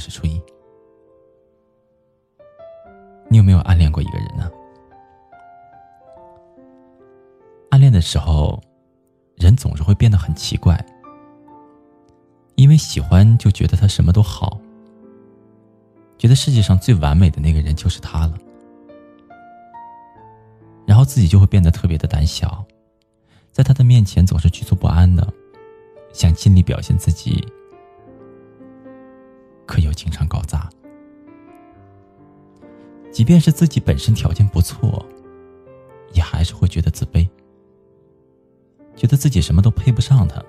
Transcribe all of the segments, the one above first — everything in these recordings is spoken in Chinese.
是初一。你有没有暗恋过一个人呢？暗恋的时候，人总是会变得很奇怪，因为喜欢就觉得他什么都好，觉得世界上最完美的那个人就是他了，然后自己就会变得特别的胆小，在他的面前总是局促不安的，想尽力表现自己，可又经常搞砸。即便是自己本身条件不错，也还是会觉得自卑，觉得自己什么都配不上他，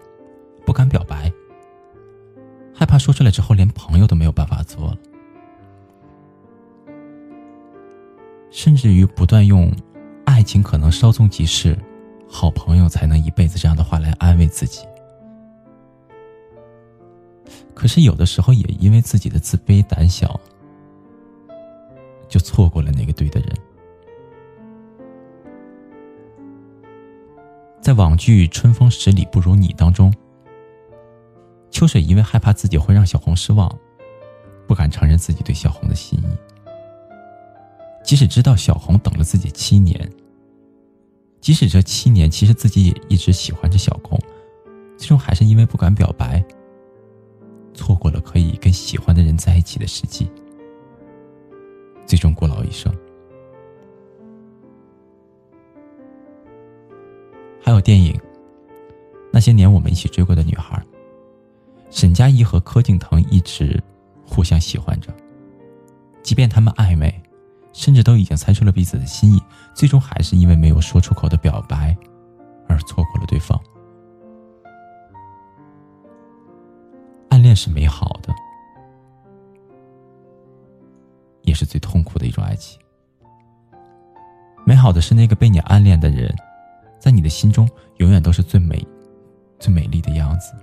不敢表白，害怕说出来之后连朋友都没有办法做了，甚至于不断用“爱情可能稍纵即逝，好朋友才能一辈子”这样的话来安慰自己。可是有的时候也因为自己的自卑胆小。就错过了那个对的人。在网剧《春风十里不如你》当中，秋水因为害怕自己会让小红失望，不敢承认自己对小红的心意。即使知道小红等了自己七年，即使这七年其实自己也一直喜欢着小红，最终还是因为不敢表白，错过了可以跟喜欢的人在一起的时机。最终孤老一生。还有电影《那些年我们一起追过的女孩》，沈佳宜和柯景腾一直互相喜欢着，即便他们暧昧，甚至都已经猜出了彼此的心意，最终还是因为没有说出口的表白，而错过了对方。恋是美好的。也是最痛苦的一种爱情。美好的是那个被你暗恋的人，在你的心中永远都是最美、最美丽的样子；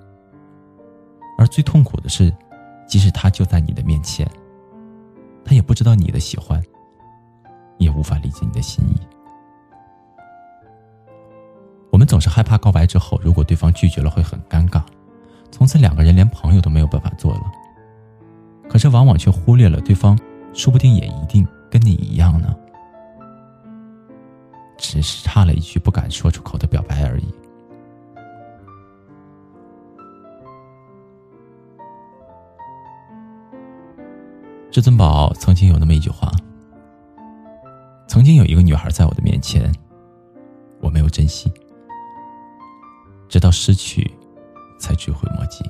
而最痛苦的是，即使他就在你的面前，他也不知道你的喜欢，也无法理解你的心意。我们总是害怕告白之后，如果对方拒绝了，会很尴两个人连朋友都没有办法做了。可是往往却忽略了对方。说不定也一定跟你一样呢，只是差了一句不敢说出口的表白而已。至尊宝曾经有那么一句话：“曾经有一个女孩在我的面前，我没有珍惜，直到失去，追悔莫及。”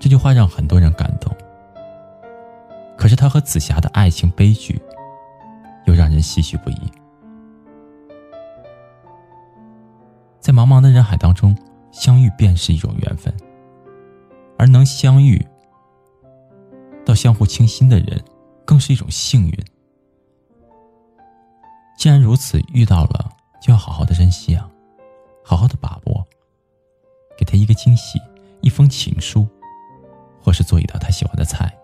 这句话让很多人感动，可是他和紫霞的爱情悲剧，又让人唏嘘不已。在茫茫的人海当中，相遇便是一种缘分，而能相遇到相互倾心的人，更是一种幸运。既然如此，遇到了就要好好的珍惜啊，好好的把握，给他一个惊喜，一封情书。或是做一道他喜欢的菜，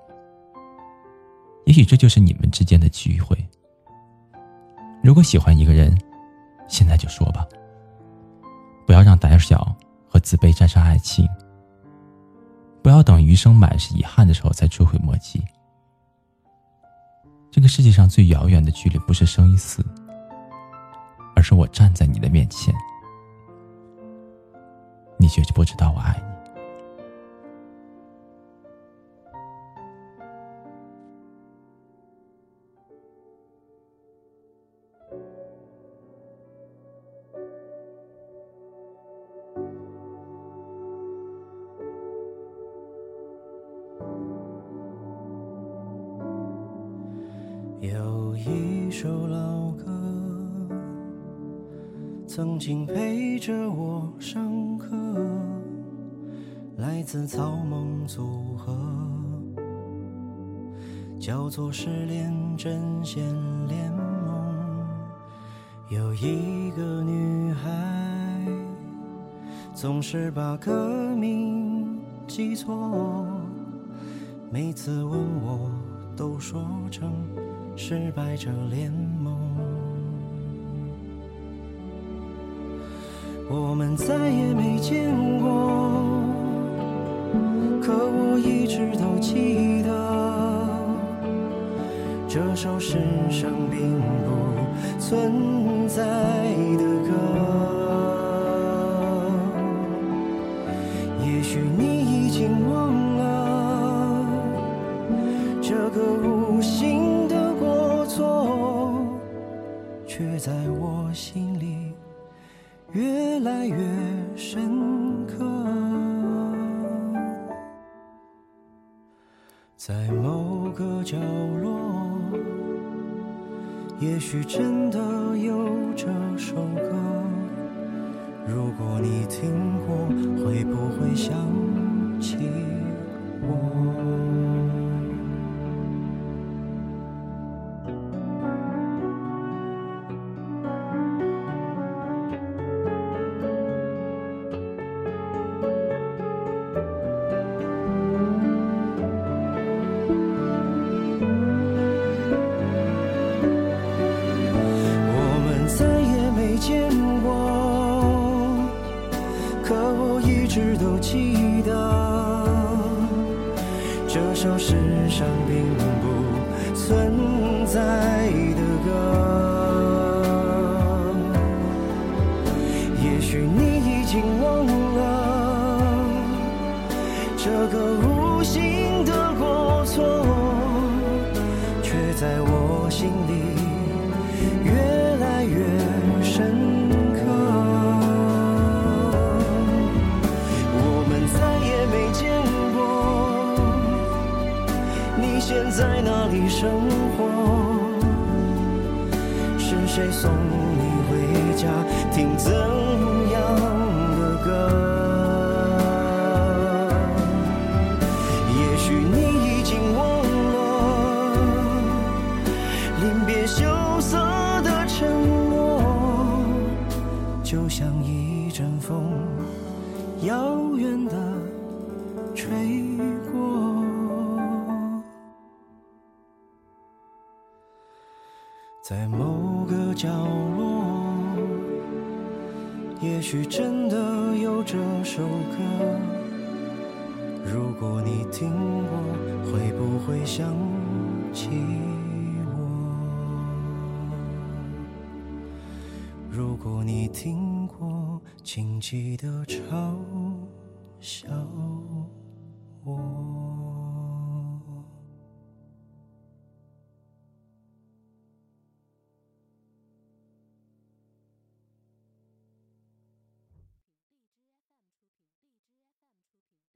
也许这就是你们之间的机会。如果喜欢一个人，现在就说吧，不要让胆小和自卑战胜爱情，不要等余生满是遗憾的时候才追悔莫及。这个世界上最遥远的距离，不是生与死，而是我站在你的面前，你却不知道我爱你。有一首老歌，曾经陪着我上课，来自草蜢组合，叫做《失恋阵线联盟》。有一个女孩，总是把歌名记错，每次问我都说成。失败者联盟，我们再也没见并不存在的歌。也许你已经忘了这个无心的过错，却在我心里越来越深刻。在某个角落，也许真的有这首歌。如果你听过，会不会想的，这首世上并不存在的歌。也许你已经忘了这个生活？是谁送你回家？听怎样的歌？也许你已经忘了。临别羞涩的沉默，就像一阵风，遥远的吹在某个角落，也许真的有这首歌。如果你听过，会不会想起我？如果你听过，请记得嘲笑。